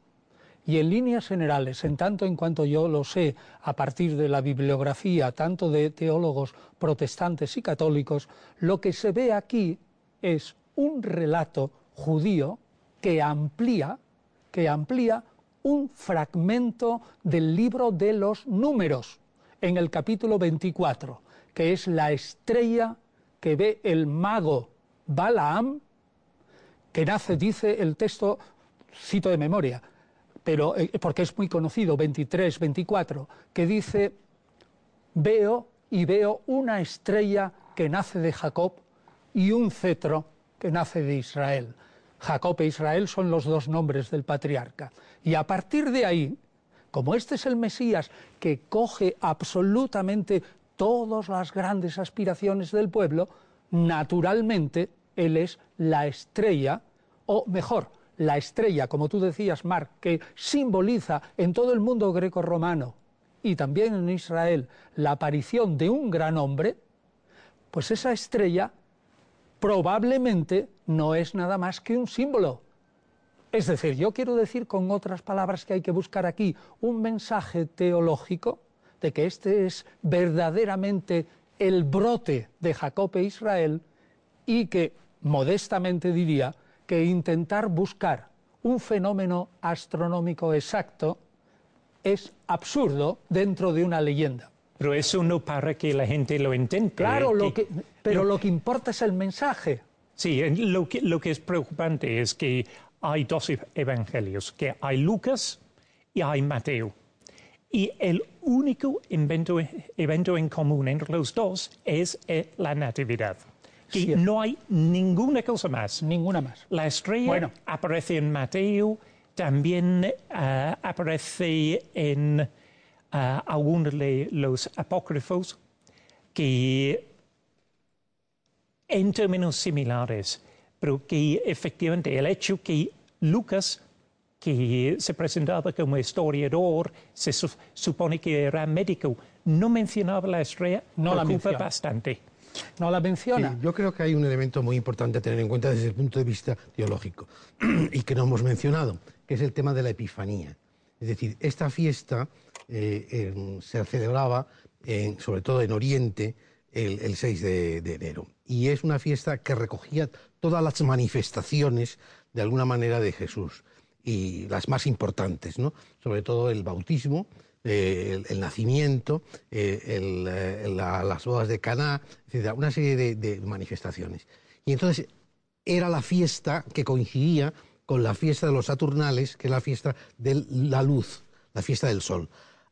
Y en líneas generales, en tanto en cuanto yo lo sé a partir de la bibliografía tanto de teólogos protestantes y católicos, lo que se ve aquí es un relato judío que amplía que amplía un fragmento del libro de los números en el capítulo 24, que es la estrella que ve el mago Balaam, que nace, dice el texto, cito de memoria, pero eh, porque es muy conocido, 23, 24, que dice, veo y veo una estrella que nace de Jacob y un cetro que nace de Israel. Jacob e Israel son los dos nombres del patriarca. Y a partir de ahí, como este es el Mesías que coge absolutamente todas las grandes aspiraciones del pueblo, naturalmente él es la estrella, o mejor, la estrella, como tú decías, Mark, que simboliza en todo el mundo greco-romano y también en Israel la aparición de un gran hombre, pues esa estrella probablemente no es nada más que un símbolo. Es decir, yo quiero decir con otras palabras que hay que buscar aquí un mensaje teológico de que este es verdaderamente el brote de Jacob e Israel y que, modestamente diría, que intentar buscar un fenómeno astronómico exacto es absurdo dentro de una leyenda. Pero eso no para que la gente lo intente. Claro, lo que, pero lo que importa es el mensaje. Sí, lo que, lo que es preocupante es que hay dos evangelios, que hay Lucas y hay Mateo. Y el único evento, evento en común entre los dos es eh, la Natividad. Y no hay ninguna cosa más. Ninguna más. La estrella aparece en Mateo, también eh, aparece en a algunos de los apócrifos que en términos similares, pero que efectivamente el hecho que Lucas, que se presentaba como historiador, se supone que era médico, no mencionaba la estrella, no la menciona bastante. No la menciona. yo creo que hay un elemento muy importante a tener en cuenta desde el punto de vista teológico y que no hemos mencionado, que es el tema de la Epifanía. Es decir, esta fiesta eh, se celebraba, sobre todo en Oriente, el, 6 de, enero. Y es una fiesta que recogía todas las manifestaciones, de alguna manera, de Jesús. Y las más importantes, ¿no? Sobre todo el bautismo, eh, el, nacimiento, eh, las bodas de Caná, etc. Una serie de manifestaciones. Y entonces era la fiesta que coincidía con la fiesta de los Saturnales, que es la fiesta de la luz, la fiesta del sol.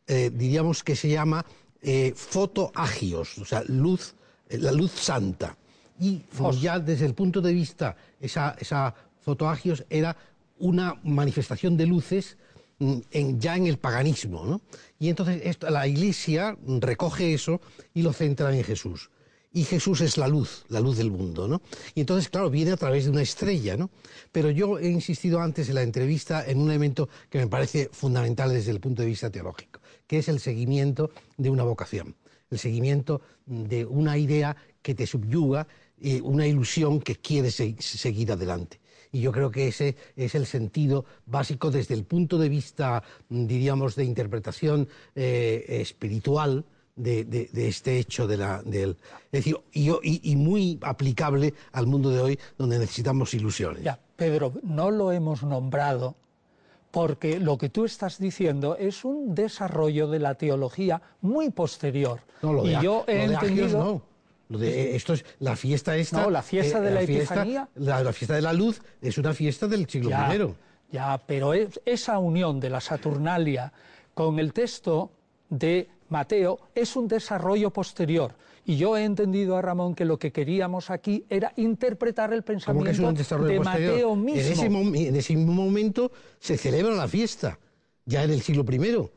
eh, diríamos que se llama eh, fotoagios, o sea, luz, eh, la luz santa. Y ya desde el punto de vista, esa, esa fotoagios era una manifestación de luces en, ya en el paganismo. ¿no? Y entonces la Iglesia recoge eso y lo centra en Jesús. Y Jesús es la luz, la luz del mundo, ¿no? Y entonces, claro, viene a través de una estrella, ¿no? Pero yo he insistido antes en la entrevista en un elemento que me parece fundamental desde el punto de vista teológico, que es el seguimiento de una vocación, el seguimiento de una idea que te subyuga, una ilusión que quieres seguir adelante. Y yo creo que ese es el sentido básico desde el punto de vista, diríamos, de interpretación eh, espiritual de, este hecho de la, del, es decir, y, muy aplicable al mundo de hoy donde necesitamos ilusiones. Ya, Pedro, no lo hemos nombrado porque lo que tú estás diciendo es un desarrollo de la teología muy posterior. No, lo de, y yo he entendido esto es la fiesta esta. No, la fiesta de la, Epifanía. La, fiesta de la luz es una fiesta del siglo I. Ya, pero esa unión de la Saturnalia con el texto de Mateo es un desarrollo posterior. Y yo he entendido a Ramón que lo que queríamos aquí era interpretar el pensamiento de Mateo mismo. En ese, en ese, momento se celebra la fiesta, ya en el siglo I.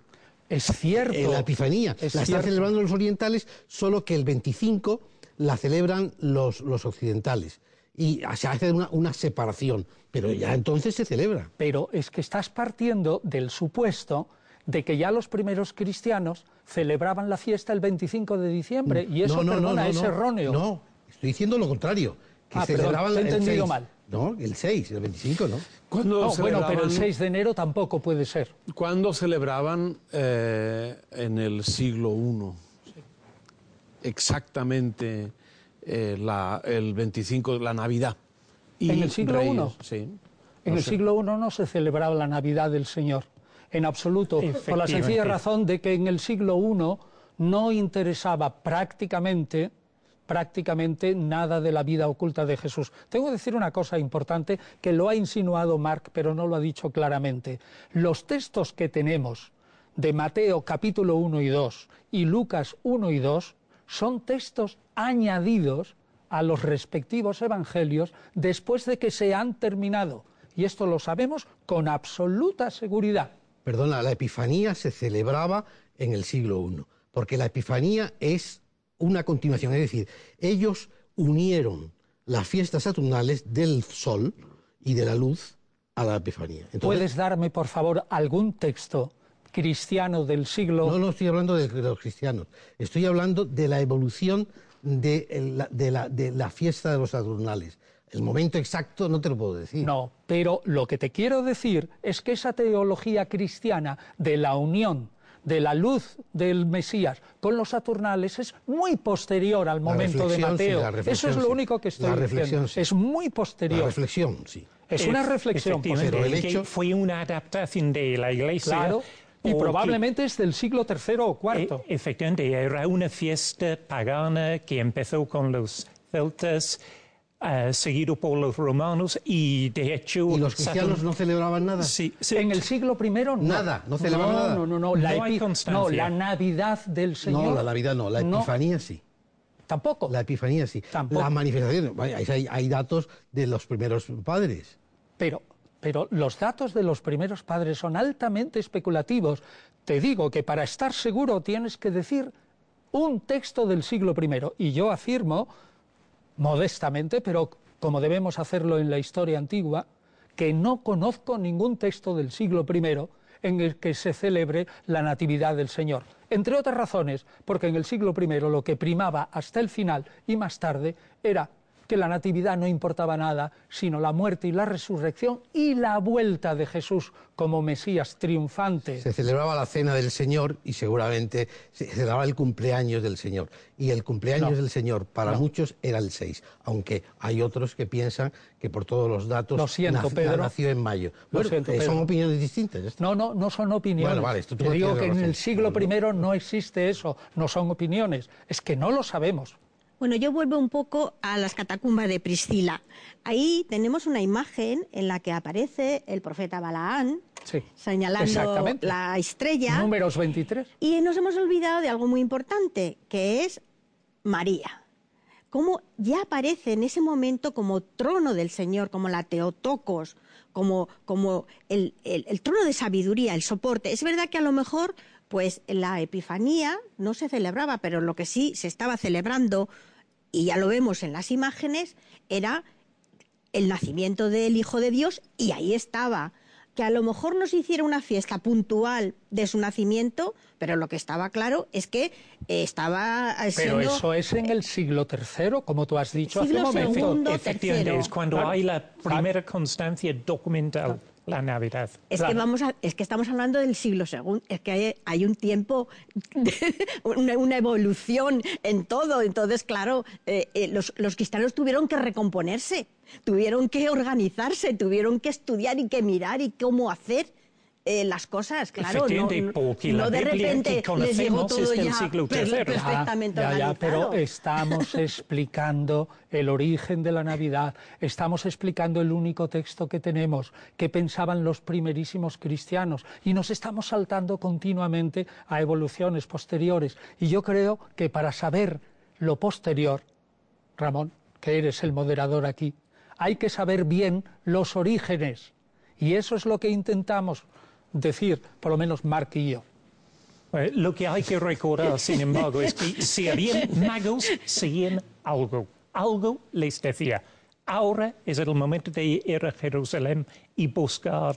Es cierto. En la Epifanía. la están celebrando los orientales, solo que el 25 la celebran los, los occidentales. Y se hace una, una separación, pero ya entonces se celebra. Pero es que estás partiendo del supuesto de que ya los primeros cristianos celebraban la fiesta el 25 de diciembre y eso no, no, no, es erróneo. No, estoy diciendo lo contrario. Que ah, celebraban he entendido mal. No, el 6, el 25, ¿no? no bueno, pero el 6 de enero tampoco puede ser. ¿Cuándo celebraban eh, en el siglo I? Exactamente eh, la, el 25, la Navidad. ¿En el siglo I? Sí. En el siglo I no se celebraba la Navidad del Señor, en absoluto, por la sencilla razón de que en el siglo I no interesaba prácticamente prácticamente nada de la vida oculta de Jesús. Tengo que decir una cosa importante que lo ha insinuado Mark, pero no lo ha dicho claramente. Los textos que tenemos de Mateo capítulo 1 y 2 y Lucas 1 y 2 son textos añadidos a los respectivos evangelios después de que se han terminado. Y esto lo sabemos con absoluta seguridad. Perdona, la Epifanía se celebraba en el siglo I, porque la Epifanía es una continuación, es decir, ellos unieron las fiestas saturnales del sol y de la luz a la Epifanía. ¿Puedes darme, por favor, algún texto cristiano del siglo. No, no estoy hablando de, los cristianos. Estoy hablando de la evolución de la, de la, fiesta de los Saturnales. El momento exacto no te lo puedo decir. No, pero lo que te quiero decir es que esa teología cristiana de la unión de la luz del Mesías con los Saturnales es muy posterior al momento de Mateo. Eso es lo único que estoy diciendo. Es muy posterior. La reflexión, sí. Es una reflexión. Pero el hecho fue una adaptación de la Iglesia claro, y probablemente es del siglo III o IV. E, efectivamente, era una fiesta pagana que empezó con los celtas, uh, seguido por los romanos y de hecho... ¿Y los cristianos no celebraban nada? Sí, En el siglo I no. Nada, no celebraban nada. No, no, no, la, no, la Navidad del Señor. No, la Navidad no, la Epifanía sí. Tampoco. La Epifanía sí. Tampoco. Las manifestaciones, hay, hay datos de los primeros padres. Pero pero los datos de los primeros padres son altamente especulativos. Te digo que para estar seguro tienes que decir un texto del siglo I. Y yo afirmo, modestamente, pero como debemos hacerlo en la historia antigua, que no conozco ningún texto del siglo I en el que se celebre la Natividad del Señor. Entre otras razones, porque en el siglo I lo que primaba hasta el final y más tarde era que la natividad no importaba nada, sino la muerte y la resurrección y la vuelta de Jesús como Mesías triunfante. Se celebraba la cena del Señor y seguramente se celebraba el cumpleaños del Señor. Y el cumpleaños del Señor para muchos era el 6, aunque hay otros que piensan que por todos los datos nació en mayo. Bueno, eh, son opiniones distintas. No, no, no son opiniones. Bueno, vale, esto Te digo que en el siglo I no existe eso, no son opiniones, es que no lo sabemos. Bueno, yo vuelvo un poco a las catacumbas de Priscila. Ahí tenemos una imagen en la que aparece el profeta Balaán señalando la estrella. Números 23. Y nos hemos olvidado de algo muy importante, que es María. Cómo ya aparece en ese momento como trono del Señor, como la Teotocos, como, como el, el trono de sabiduría, el soporte. Es verdad que a lo mejor pues la Epifanía no se celebraba, pero lo que sí se estaba celebrando, y ya lo vemos en las imágenes, era el nacimiento del Hijo de Dios, y ahí estaba. Que a lo mejor no se hiciera una fiesta puntual de su nacimiento, pero lo que estaba claro es que eh, estaba Pero eso es en el siglo III, como tú has dicho hace un momento. Efectivamente, es cuando hay la primera constancia documental la Navidad. Es que vamos es que estamos hablando del siglo segundo, es que hay, un tiempo, una, evolución en todo. Entonces, claro, eh, eh, los, los cristianos tuvieron que recomponerse, tuvieron que organizarse, tuvieron que estudiar y que mirar y cómo hacer eh, las cosas, claro, no, no de repente les llegó todo ya perfectamente ya, pero estamos explicando el origen de la Navidad, estamos explicando el único texto que tenemos, que pensaban los primerísimos cristianos, y nos estamos saltando continuamente a evoluciones posteriores. Y yo creo que para saber lo posterior, Ramón, que eres el moderador aquí, hay que saber bien los orígenes. Y eso es lo que intentamos decir, por lo menos Mark y yo. Eh, lo que hay que recordar, sin embargo, es que si habían magos, seguían algo. Algo les decía. Ahora es el momento de ir a Jerusalén y buscar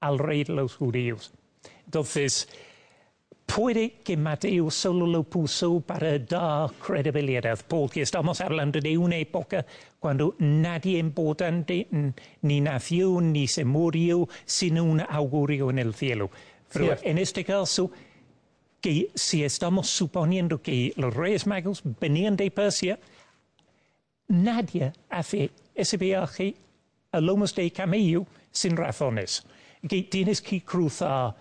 al rey de los judíos. Entonces, puede que Mateo solo lo puso para dar credibilidad, porque estamos hablando de una época cuando nadie importante ni nació ni se murió sin un augurio en el cielo. Pero en este caso, que si estamos suponiendo que los reyes magos venían de Persia, nadie hace ese viaje a lomos de camello sin razones. Que tienes que cruzar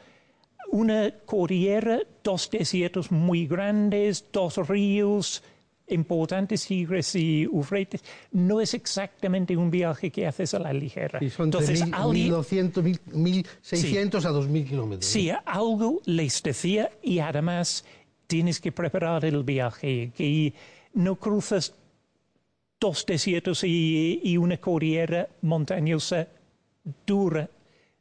una cordillera, dos desiertos muy grandes, dos ríos importantes, Tigres y Ufretes, no es exactamente un viaje que haces a la ligera. Y son Entonces, 1200, 1600 a 2000 kilómetros. Sí, algo les decía y además tienes que preparar el viaje, que no cruzas dos desiertos y, y una cordillera montañosa dura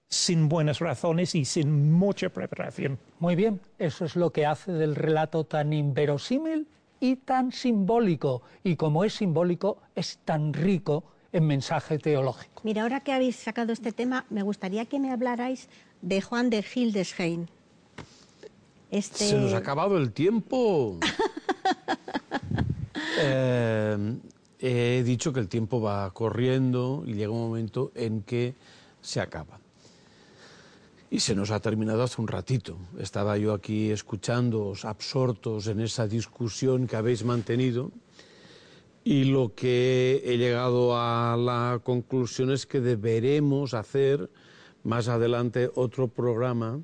sin buenas razones y sin mucha preparación. Muy bien, eso es lo que hace del relato tan inverosímil y tan simbólico. Y como es simbólico, es tan rico en mensaje teológico. Mira, ahora que habéis sacado este tema, me gustaría que me hablarais de Juan de Hildesheim. Este... Se nos ha acabado el tiempo. Eh, he dicho que el tiempo va corriendo y llega un momento en que se acaba. Y se nos ha terminado hace un ratito. Estaba yo aquí escuchándoos, absortos en esa discusión que habéis mantenido, y lo que he llegado a la conclusión es que deberemos hacer más adelante otro programa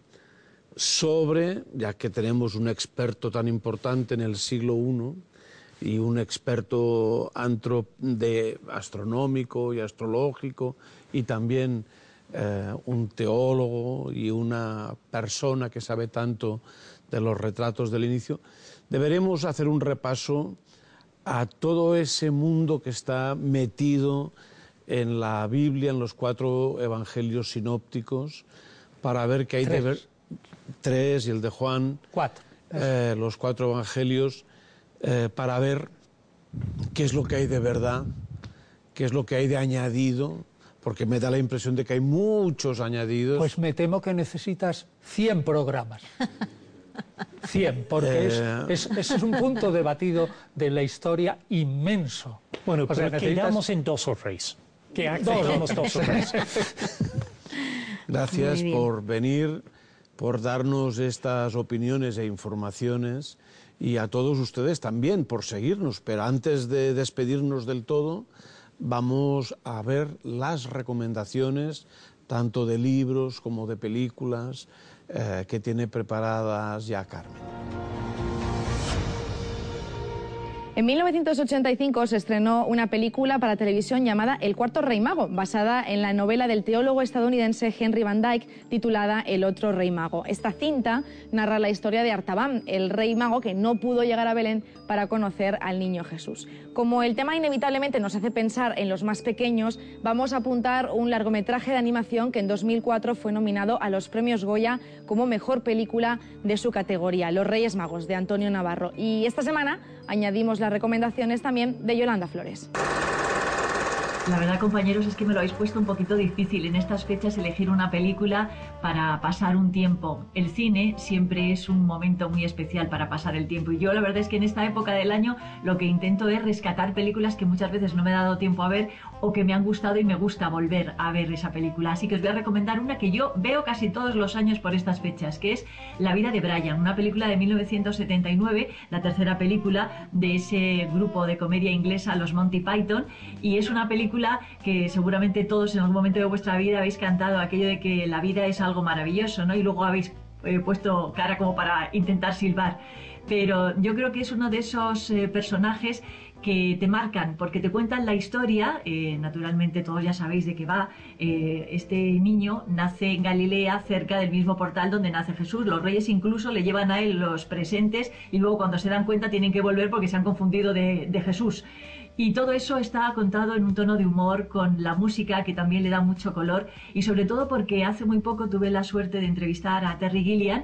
sobre, ya que tenemos un experto tan importante en el siglo I y un experto de astronómico y astrológico y también eh, un teólogo y una persona que sabe tanto de los retratos del inicio, deberemos hacer un repaso a todo ese mundo que está metido en la Biblia, en los cuatro evangelios sinópticos, para ver qué hay de ver. Tres y el de Juan. Cuatro. Eh, los cuatro evangelios, eh, para ver qué es lo que hay de verdad, qué es lo que hay de añadido porque me da la impresión de que hay muchos añadidos. Pues me temo que necesitas 100 programas. 100, porque es, eh. es, un punto debatido de la historia inmenso. Bueno, pues quedamos en dos o tres. Que dos, dos o tres. Gracias por venir, por darnos estas opiniones e informaciones y a todos ustedes también por seguirnos. Pero antes de despedirnos del todo, vamos a ver las recomendaciones tanto de libros como de películas eh, que tiene preparadas ya Carmen. En 1985 se estrenó una película para televisión llamada El cuarto rey mago, basada en la novela del teólogo estadounidense Henry Van Dyke titulada El otro rey mago. Esta cinta narra la historia de Artaban, el rey mago que no pudo llegar a Belén para conocer al niño Jesús. Como el tema inevitablemente nos hace pensar en los más pequeños, vamos a apuntar un largometraje de animación que en 2004 fue nominado a los premios Goya como mejor película de su categoría, Los Reyes Magos, de Antonio Navarro. Y esta semana añadimos las recomendaciones también de Yolanda Flores. La verdad, compañeros, es que me lo habéis puesto un poquito difícil en estas fechas elegir una película para pasar un tiempo. El cine siempre es un momento muy especial para pasar el tiempo y yo la verdad es que en esta época del año lo que intento es rescatar películas que muchas veces no me he dado tiempo a ver o que me han gustado y me gusta volver a ver esa película. Así que os voy a recomendar una que yo veo casi todos los años por estas fechas, que es La vida de Brian, una película de 1979, la tercera película de ese grupo de comedia inglesa, los Monty Python, y es una película que seguramente todos en algún momento de vuestra vida habéis cantado aquello de que la vida es algo maravilloso, ¿no? Y luego habéis eh, puesto cara como para intentar silbar. Pero yo creo que es uno de esos eh, personajes que te marcan porque te cuentan la historia, eh, naturalmente todos ya sabéis de qué va, este niño nace en Galilea cerca del mismo portal donde nace Jesús, los reyes incluso le llevan a él los presentes y luego cuando se dan cuenta tienen que volver porque se han confundido de, de Jesús. Y todo eso está contado en un tono de humor, con la música que también le da mucho color y sobre todo porque hace muy poco tuve la suerte de entrevistar a Terry Gilliam,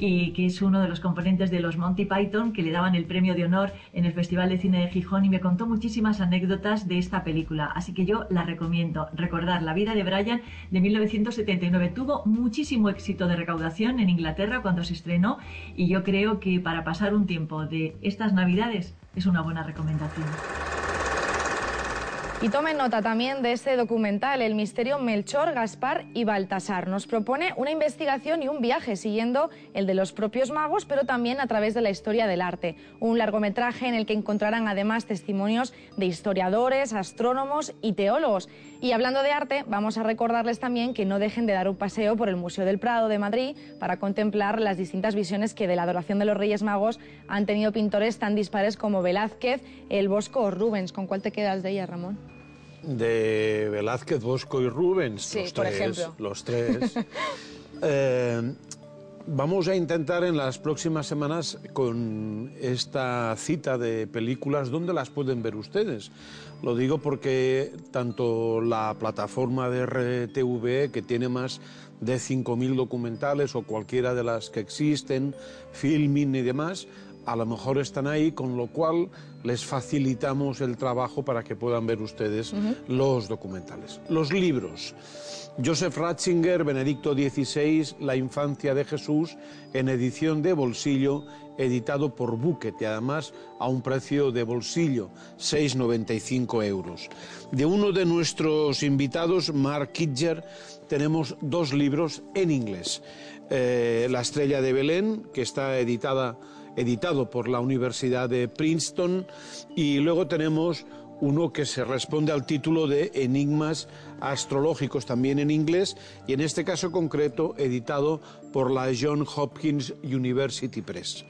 y que es uno de los componentes de los Monty Python, que le daban el premio de honor en el Festival de Cine de Gijón y me contó muchísimas anécdotas de esta película. Así que yo la recomiendo. Recordar La vida de Brian de 1979. Tuvo muchísimo éxito de recaudación en Inglaterra cuando se estrenó y yo creo que para pasar un tiempo de estas navidades es una buena recomendación. Y tomen nota también de este documental, El misterio Melchor, Gaspar y Baltasar. Nos propone una investigación y un viaje siguiendo el de los propios magos, pero también a través de la historia del arte. Un largometraje en el que encontrarán además testimonios de historiadores, astrónomos y teólogos. Y hablando de arte, vamos a recordarles también que no dejen de dar un paseo por el Museo del Prado de Madrid para contemplar las distintas visiones que de la adoración de los Reyes Magos han tenido pintores tan dispares como Velázquez, El Bosco o Rubens. ¿Con cuál te quedas de ella, Ramón? de Velázquez, Bosco y Rubens, los, tres, los tres. Eh, vamos a intentar en las próximas semanas con esta cita de películas, ¿dónde las pueden ver ustedes? Lo digo porque tanto la plataforma de RTV, que tiene más de 5.000 documentales, o cualquiera de las que existen, Filming y demás, a lo mejor están ahí, con lo cual les facilitamos el trabajo para que puedan ver ustedes los documentales. Los libros. Joseph Ratzinger, Benedicto XVI, La infancia de Jesús, en edición de bolsillo, editado por Bucket y además a un precio de bolsillo, 6,95 euros. De uno de nuestros invitados, Mark Kidger, tenemos dos libros en inglés. Eh, la estrella de Belén, que está editada editado por la Universidad de Princeton, y luego tenemos uno que se responde al título de Enigmas astrológicos también en inglés y en este caso concreto editado por la John Hopkins University Press.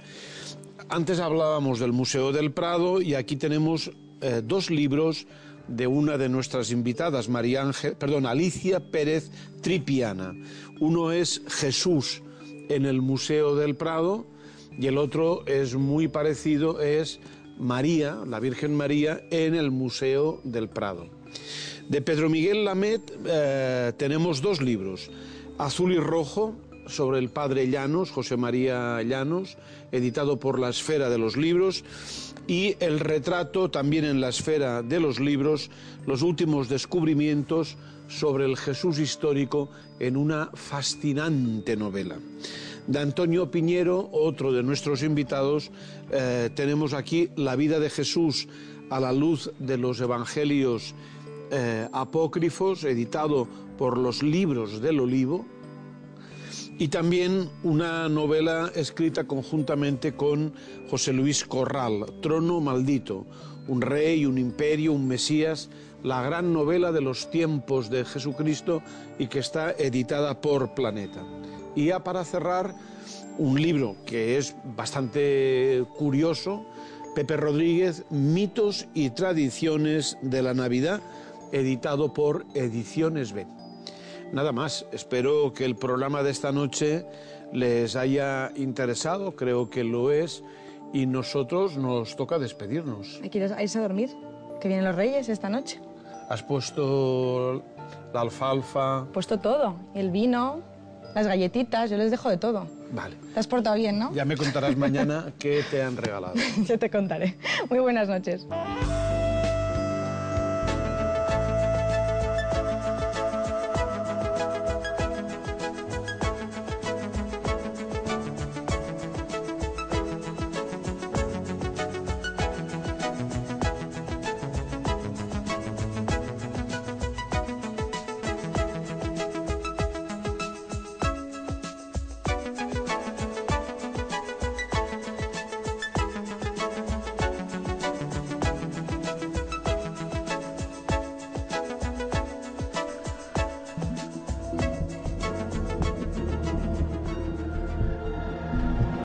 Antes hablábamos del Museo del Prado y aquí tenemos eh, dos libros de una de nuestras invitadas, María Ángel, perdón, Alicia Pérez Tripiana. Uno es Jesús en el Museo del Prado y el otro es muy parecido, es María, la Virgen María, en el Museo del Prado. De Pedro Miguel Lamet eh, tenemos dos libros, Azul y Rojo, sobre el padre Llanos, José María Llanos, editado por la Esfera de los Libros, y el retrato también en la Esfera de los Libros, los últimos descubrimientos sobre el Jesús histórico en una fascinante novela de Antonio Piñero, otro de nuestros invitados, eh, tenemos aquí La vida de Jesús a la luz de los evangelios eh, apócrifos, editado por los libros del Olivo, y también una novela escrita conjuntamente con José Luis Corral, Trono Maldito, un rey, un imperio, un Mesías, la gran novela de los tiempos de Jesucristo y que está editada por Planeta. Y ya para cerrar, un libro que es bastante curioso, Pepe Rodríguez, Mitos y Tradiciones de la Navidad, editado por Ediciones B. Nada más, espero que el programa de esta noche les haya interesado, creo que lo es, y nosotros nos toca despedirnos. ¿Quieres irse a dormir? Que vienen los reyes esta noche. ¿Has puesto la alfalfa? He puesto todo, el vino, las galletitas, yo les dejo de todo. Vale. Te has portado bien, ¿no? Ya me contarás mañana qué te han regalado. yo te contaré. Muy buenas noches.